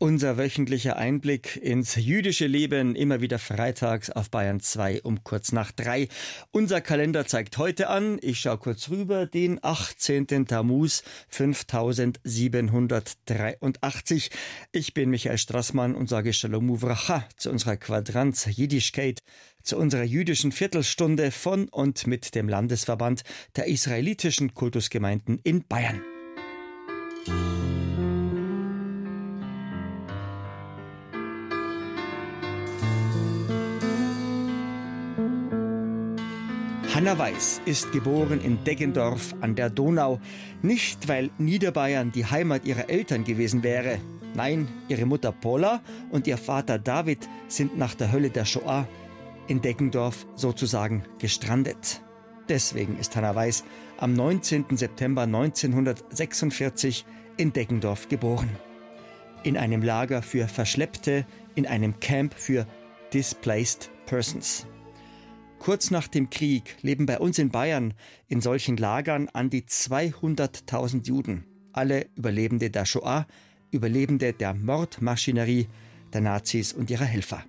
Unser wöchentlicher Einblick ins jüdische Leben immer wieder freitags auf Bayern 2 um kurz nach drei. Unser Kalender zeigt heute an, ich schaue kurz rüber, den 18. Tammuz 5783. Ich bin Michael Strassmann und sage Shalom Uvracha zu unserer Quadranz Jiddischkeit, zu unserer jüdischen Viertelstunde von und mit dem Landesverband der israelitischen Kultusgemeinden in Bayern. Hanna Weiß ist geboren in Deggendorf an der Donau, nicht weil Niederbayern die Heimat ihrer Eltern gewesen wäre. Nein, ihre Mutter Paula und ihr Vater David sind nach der Hölle der Shoah in Deggendorf sozusagen gestrandet. Deswegen ist Hanna Weiß am 19. September 1946 in Deggendorf geboren. In einem Lager für Verschleppte, in einem Camp für Displaced Persons. Kurz nach dem Krieg leben bei uns in Bayern in solchen Lagern an die 200.000 Juden, alle Überlebende der Shoah, Überlebende der Mordmaschinerie der Nazis und ihrer Helfer.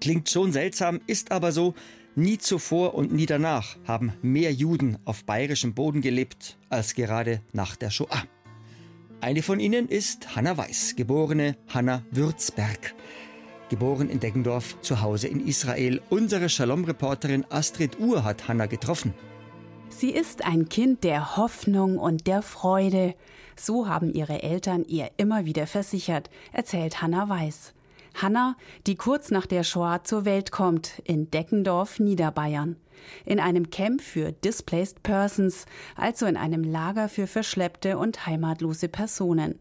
Klingt schon seltsam, ist aber so, nie zuvor und nie danach haben mehr Juden auf bayerischem Boden gelebt als gerade nach der Shoah. Eine von ihnen ist Hanna Weiß, geborene Hanna Würzberg geboren in Deggendorf, zu Hause in Israel. Unsere Shalom-Reporterin Astrid Uhr hat Hannah getroffen. Sie ist ein Kind der Hoffnung und der Freude. So haben ihre Eltern ihr immer wieder versichert, erzählt Hannah Weiß. Hannah, die kurz nach der Shoah zur Welt kommt, in Deckendorf, Niederbayern. In einem Camp für Displaced Persons, also in einem Lager für verschleppte und heimatlose Personen.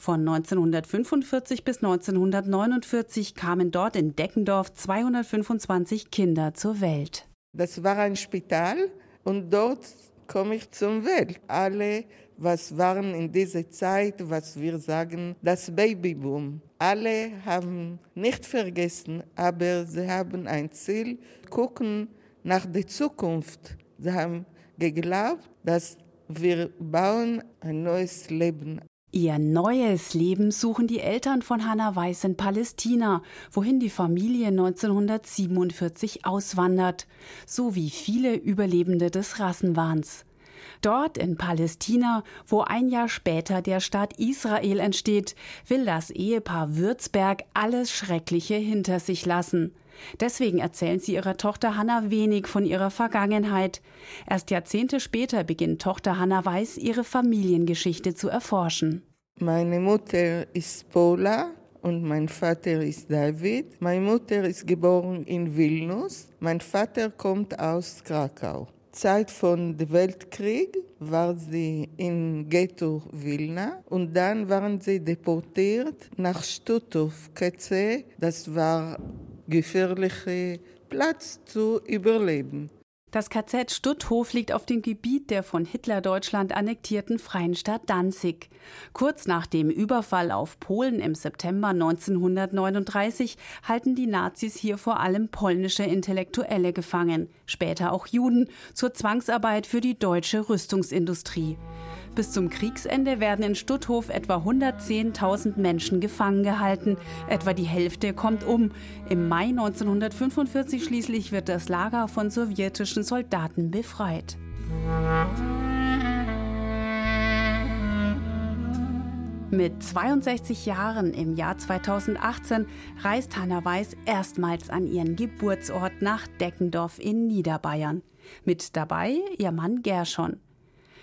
Von 1945 bis 1949 kamen dort in Deckendorf 225 Kinder zur Welt. Das war ein Spital und dort komme ich zur Welt. Alle, was waren in dieser Zeit, was wir sagen, das Babyboom. Alle haben nicht vergessen, aber sie haben ein Ziel, gucken nach der Zukunft. Sie haben geglaubt, dass wir bauen ein neues Leben Ihr neues Leben suchen die Eltern von Hannah Weiß in Palästina, wohin die Familie 1947 auswandert, so wie viele Überlebende des Rassenwahns. Dort in Palästina, wo ein Jahr später der Staat Israel entsteht, will das Ehepaar Würzberg alles Schreckliche hinter sich lassen. Deswegen erzählen sie ihrer Tochter Hannah wenig von ihrer Vergangenheit. Erst Jahrzehnte später beginnt Tochter Hannah Weiß ihre Familiengeschichte zu erforschen. Meine Mutter ist Paula und mein Vater ist David. Meine Mutter ist geboren in Vilnius. Mein Vater kommt aus Krakau. Zeit von dem Weltkrieg war sie in Ghetto Vilna und dann waren sie deportiert nach Stutthof, KC. Das war gefährlicher Platz zu überleben. Das KZ Stutthof liegt auf dem Gebiet der von Hitler-Deutschland annektierten Freien Stadt Danzig. Kurz nach dem Überfall auf Polen im September 1939 halten die Nazis hier vor allem polnische Intellektuelle gefangen, später auch Juden, zur Zwangsarbeit für die deutsche Rüstungsindustrie. Bis zum Kriegsende werden in Stutthof etwa 110.000 Menschen gefangen gehalten. Etwa die Hälfte kommt um. Im Mai 1945 schließlich wird das Lager von sowjetischen Soldaten befreit. Mit 62 Jahren im Jahr 2018 reist Hanna Weiß erstmals an ihren Geburtsort nach Deckendorf in Niederbayern. Mit dabei ihr Mann Gershon.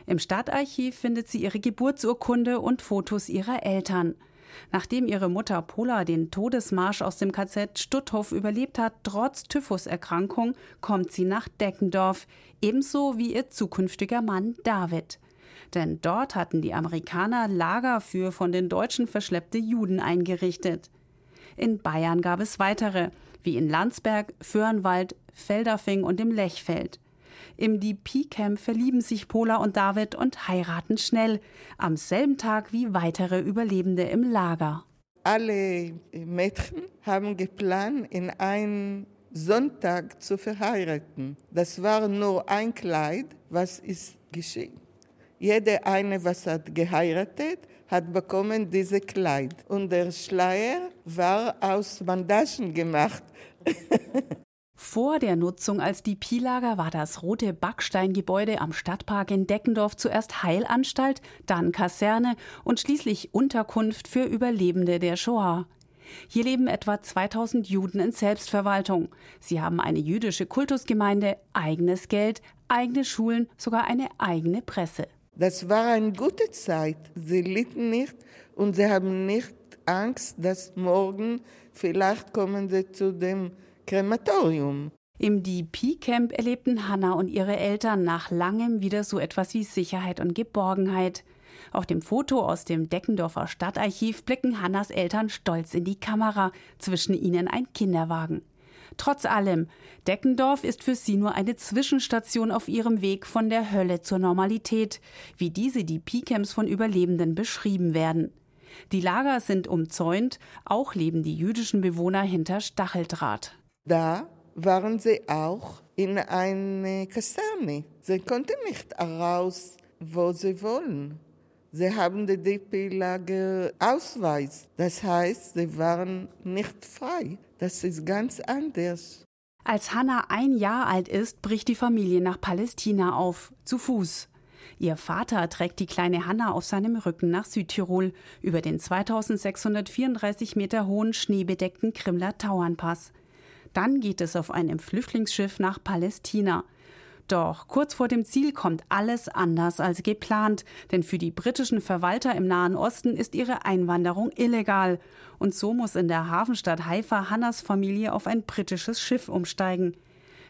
Im Stadtarchiv findet sie ihre Geburtsurkunde und Fotos ihrer Eltern. Nachdem ihre Mutter Pola den Todesmarsch aus dem KZ Stutthof überlebt hat, trotz Typhuserkrankung, kommt sie nach Deckendorf, ebenso wie ihr zukünftiger Mann David. Denn dort hatten die Amerikaner Lager für von den Deutschen verschleppte Juden eingerichtet. In Bayern gab es weitere, wie in Landsberg, Föhrenwald, Feldafing und im Lechfeld. Im DP-Camp verlieben sich Pola und David und heiraten schnell, am selben Tag wie weitere Überlebende im Lager. Alle Mädchen haben geplant, in ein Sonntag zu verheiraten. Das war nur ein Kleid, was ist geschehen. Jede eine, was hat geheiratet, hat bekommen dieses Kleid. Und der Schleier war aus Bandagen gemacht. Vor der Nutzung als DP-Lager war das rote Backsteingebäude am Stadtpark in Deckendorf zuerst Heilanstalt, dann Kaserne und schließlich Unterkunft für Überlebende der Shoah. Hier leben etwa 2000 Juden in Selbstverwaltung. Sie haben eine jüdische Kultusgemeinde, eigenes Geld, eigene Schulen, sogar eine eigene Presse. Das war eine gute Zeit. Sie litten nicht und sie haben nicht Angst, dass morgen vielleicht kommen sie zu dem Krematorium. Im DP-Camp erlebten Hannah und ihre Eltern nach langem wieder so etwas wie Sicherheit und Geborgenheit. Auf dem Foto aus dem Deckendorfer Stadtarchiv blicken Hannas Eltern stolz in die Kamera, zwischen ihnen ein Kinderwagen. Trotz allem, Deckendorf ist für sie nur eine Zwischenstation auf ihrem Weg von der Hölle zur Normalität, wie diese die P-Camps von Überlebenden beschrieben werden. Die Lager sind umzäunt, auch leben die jüdischen Bewohner hinter Stacheldraht. Da waren sie auch in einer Kaserne. Sie konnten nicht raus, wo sie wollen. Sie haben den DP-Lager-Ausweis. Das heißt, sie waren nicht frei. Das ist ganz anders. Als Hannah ein Jahr alt ist, bricht die Familie nach Palästina auf, zu Fuß. Ihr Vater trägt die kleine Hannah auf seinem Rücken nach Südtirol über den 2634 Meter hohen schneebedeckten Krimler Tauernpass. Dann geht es auf einem Flüchtlingsschiff nach Palästina. Doch kurz vor dem Ziel kommt alles anders als geplant, denn für die britischen Verwalter im Nahen Osten ist ihre Einwanderung illegal. Und so muss in der Hafenstadt Haifa Hannas Familie auf ein britisches Schiff umsteigen.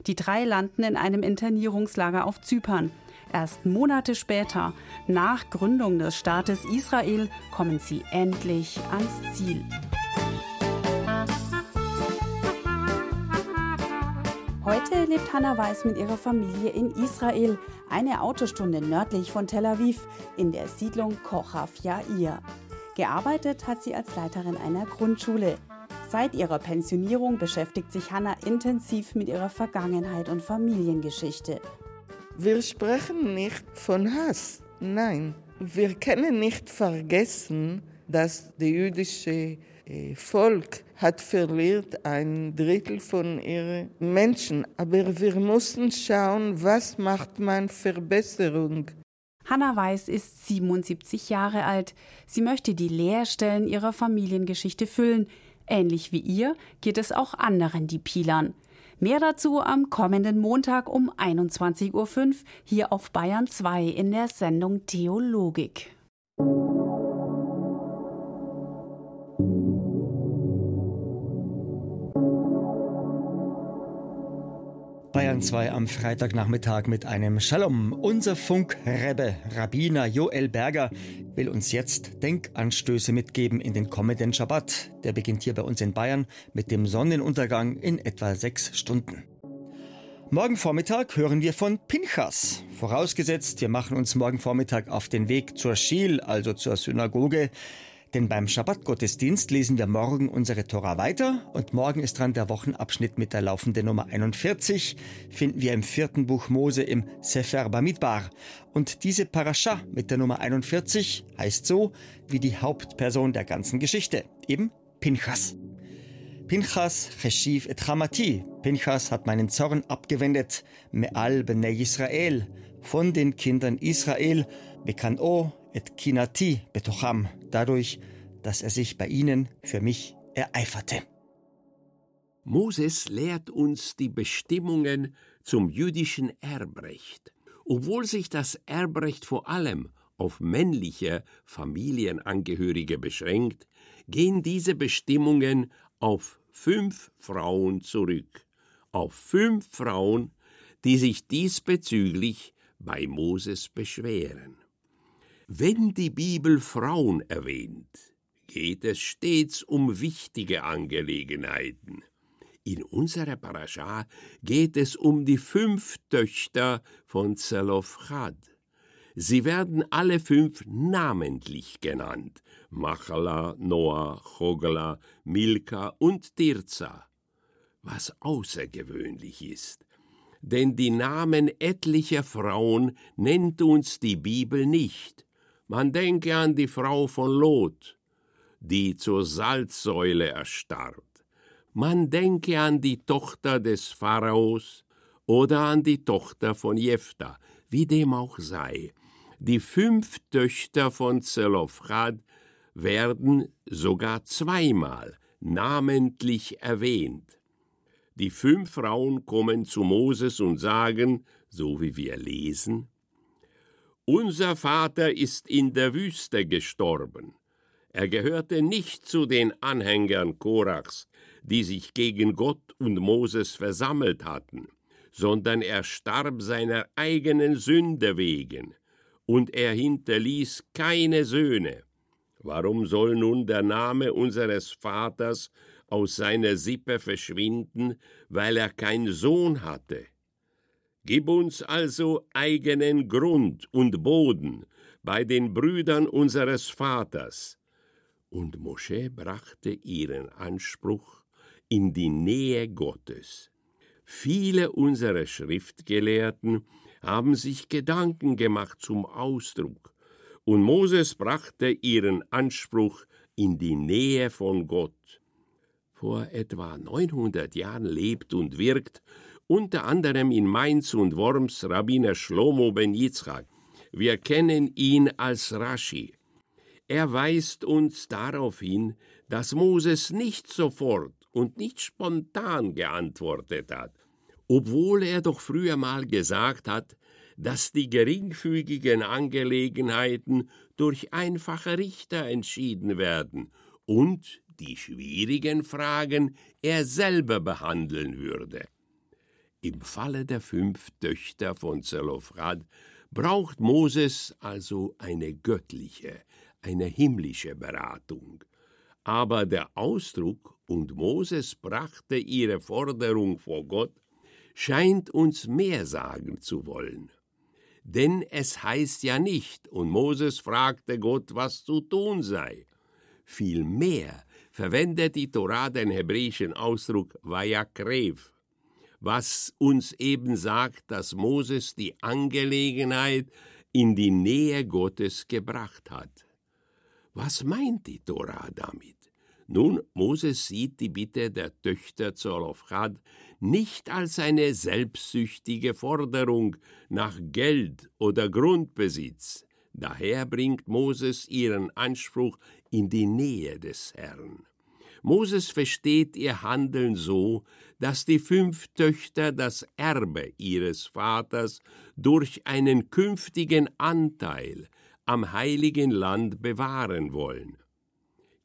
Die drei landen in einem Internierungslager auf Zypern. Erst Monate später, nach Gründung des Staates Israel, kommen sie endlich ans Ziel. Heute lebt Hannah Weiß mit ihrer Familie in Israel, eine Autostunde nördlich von Tel Aviv, in der Siedlung Kochaf Yair. Gearbeitet hat sie als Leiterin einer Grundschule. Seit ihrer Pensionierung beschäftigt sich Hannah intensiv mit ihrer Vergangenheit und Familiengeschichte. Wir sprechen nicht von Hass, nein. Wir können nicht vergessen, dass die jüdische Volk hat verliert ein Drittel von ihren Menschen. Aber wir müssen schauen, was macht man Verbesserung. Hanna Weiß ist 77 Jahre alt. Sie möchte die Leerstellen ihrer Familiengeschichte füllen. Ähnlich wie ihr geht es auch anderen die Pilern. Mehr dazu am kommenden Montag um 21.05 Uhr hier auf Bayern 2 in der Sendung Theologik. Bayern 2 am Freitagnachmittag mit einem Shalom. Unser Funkrebbe, Rabbiner Joel Berger, will uns jetzt Denkanstöße mitgeben in den kommenden Schabbat. Der beginnt hier bei uns in Bayern mit dem Sonnenuntergang in etwa sechs Stunden. Morgen Vormittag hören wir von Pinchas. Vorausgesetzt, wir machen uns morgen Vormittag auf den Weg zur Schil, also zur Synagoge. Denn beim Schabbatgottesdienst lesen wir morgen unsere Tora weiter und morgen ist dran der Wochenabschnitt mit der laufenden Nummer 41, finden wir im vierten Buch Mose im Sefer Bamidbar. Und diese Parascha mit der Nummer 41 heißt so wie die Hauptperson der ganzen Geschichte, eben Pinchas. Pinchas cheshiv et chamati. Pinchas hat meinen Zorn abgewendet. Me'al b'nei Israel. Von den Kindern Israel. Bekan-o et kinati betocham dadurch, dass er sich bei ihnen für mich ereiferte. Moses lehrt uns die Bestimmungen zum jüdischen Erbrecht. Obwohl sich das Erbrecht vor allem auf männliche Familienangehörige beschränkt, gehen diese Bestimmungen auf fünf Frauen zurück. Auf fünf Frauen, die sich diesbezüglich bei Moses beschweren. Wenn die Bibel Frauen erwähnt, geht es stets um wichtige Angelegenheiten. In unserer Parascha geht es um die fünf Töchter von Zelofchad. Sie werden alle fünf namentlich genannt: Machala, Noah, Chogla, Milka und Tirza. was außergewöhnlich ist. Denn die Namen etlicher Frauen nennt uns die Bibel nicht. Man denke an die Frau von Lot, die zur Salzsäule erstarrt. Man denke an die Tochter des Pharaos oder an die Tochter von Jephthah, wie dem auch sei. Die fünf Töchter von Zelophrat werden sogar zweimal namentlich erwähnt. Die fünf Frauen kommen zu Moses und sagen, so wie wir lesen, Unser Vater ist in der Wüste gestorben. Er gehörte nicht zu den Anhängern Korachs, die sich gegen Gott und Moses versammelt hatten, sondern er starb seiner eigenen Sünde wegen, und er hinterließ keine Söhne. Warum soll nun der Name unseres Vaters aus seiner Sippe verschwinden, weil er keinen Sohn hatte? Gib uns also eigenen Grund und Boden bei den Brüdern unseres Vaters. Und Mosche brachte ihren Anspruch in die Nähe Gottes. Viele unserer Schriftgelehrten haben sich Gedanken gemacht zum Ausdruck, und Moses brachte ihren Anspruch in die Nähe von Gott. Vor etwa 900 Jahren lebt und wirkt unter anderem in Mainz und Worms Rabbiner Shlomo ben Yitzchak. Wir kennen ihn als Rashi. Er weist uns darauf hin, dass Moses nicht sofort und nicht spontan geantwortet hat, obwohl er doch früher mal gesagt hat, dass die geringfügigen Angelegenheiten durch einfache Richter entschieden werden und die schwierigen Fragen er selber behandeln würde. Im Falle der fünf Töchter von Zelophrat braucht Moses also eine göttliche, eine himmlische Beratung. Aber der Ausdruck und Moses brachte ihre Forderung vor Gott scheint uns mehr sagen zu wollen. Denn es heißt ja nicht, und Moses fragte Gott, was zu tun sei. Vielmehr verwendet die Torah den hebräischen Ausdruck Vayakrev, was uns eben sagt, dass Moses die Angelegenheit in die Nähe Gottes gebracht hat. Was meint die Torah damit? Nun, Moses sieht die Bitte der Töchter Zolofchad nicht als eine selbstsüchtige Forderung nach Geld oder Grundbesitz. Daher bringt Moses ihren Anspruch in die Nähe des Herrn. Moses versteht ihr Handeln so, dass die fünf Töchter das Erbe ihres Vaters durch einen künftigen Anteil am heiligen Land bewahren wollen.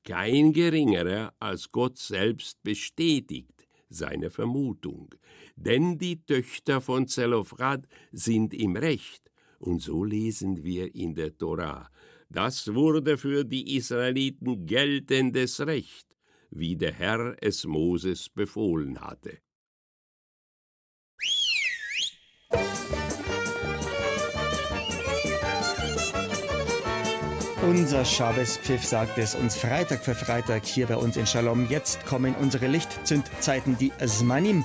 Kein geringerer als Gott selbst bestätigt seine Vermutung, denn die Töchter von Zelophrat sind im Recht, und so lesen wir in der Torah. Das wurde für die Israeliten geltendes Recht, wie der Herr es Moses befohlen hatte. Unser Schabespfiff sagt es uns Freitag für Freitag hier bei uns in Shalom. Jetzt kommen unsere Lichtzündzeiten, die Asmanim,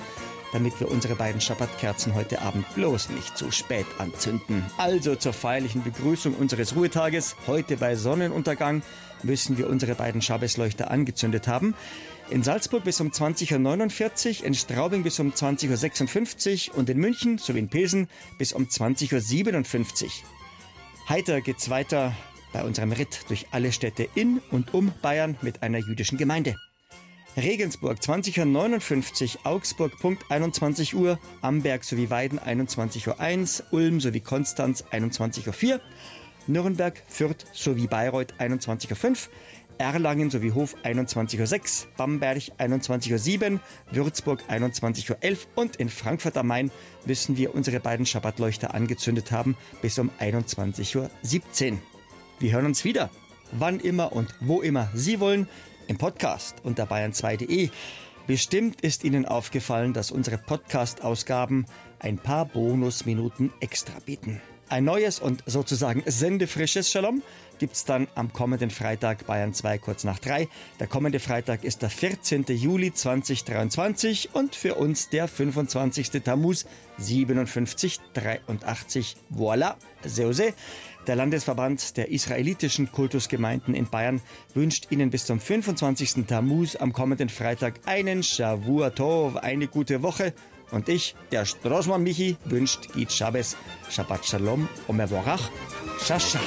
damit wir unsere beiden Schabbatkerzen heute Abend bloß nicht zu spät anzünden. Also zur feierlichen Begrüßung unseres Ruhetages, heute bei Sonnenuntergang, müssen wir unsere beiden Schabbesleuchter angezündet haben. In Salzburg bis um 20.49 Uhr, in Straubing bis um 20.56 Uhr und in München sowie in Pilsen bis um 20.57 Uhr. Heiter geht's weiter bei unserem Ritt durch alle Städte in und um Bayern mit einer jüdischen Gemeinde. Regensburg 20.59 Uhr, Augsburg Punkt 21 Uhr, Amberg sowie Weiden 21.01 Uhr, Ulm sowie Konstanz 21.04 Uhr, Nürnberg, Fürth sowie Bayreuth 21.05 Uhr, Erlangen sowie Hof 21.06 Uhr, Bamberg 21.07 Uhr, Würzburg 21.11 Uhr und in Frankfurt am Main müssen wir unsere beiden Schabbatleuchter angezündet haben bis um 21.17 Uhr. Wir hören uns wieder, wann immer und wo immer Sie wollen, im Podcast unter bayern2.de. Bestimmt ist Ihnen aufgefallen, dass unsere Podcast-Ausgaben ein paar Bonusminuten extra bieten. Ein neues und sozusagen sendefrisches Shalom gibt es dann am kommenden Freitag Bayern 2 kurz nach 3. Der kommende Freitag ist der 14. Juli 2023 und für uns der 25. Tammuz 5783. Voilà, Seose. Der Landesverband der israelitischen Kultusgemeinden in Bayern wünscht Ihnen bis zum 25. Tammuz am kommenden Freitag einen Shavua Tov, eine gute Woche. Und ich, der Stroßmann Michi, wünscht Git Shabbos, Shabbat Shalom, Omer Borach, Shasha.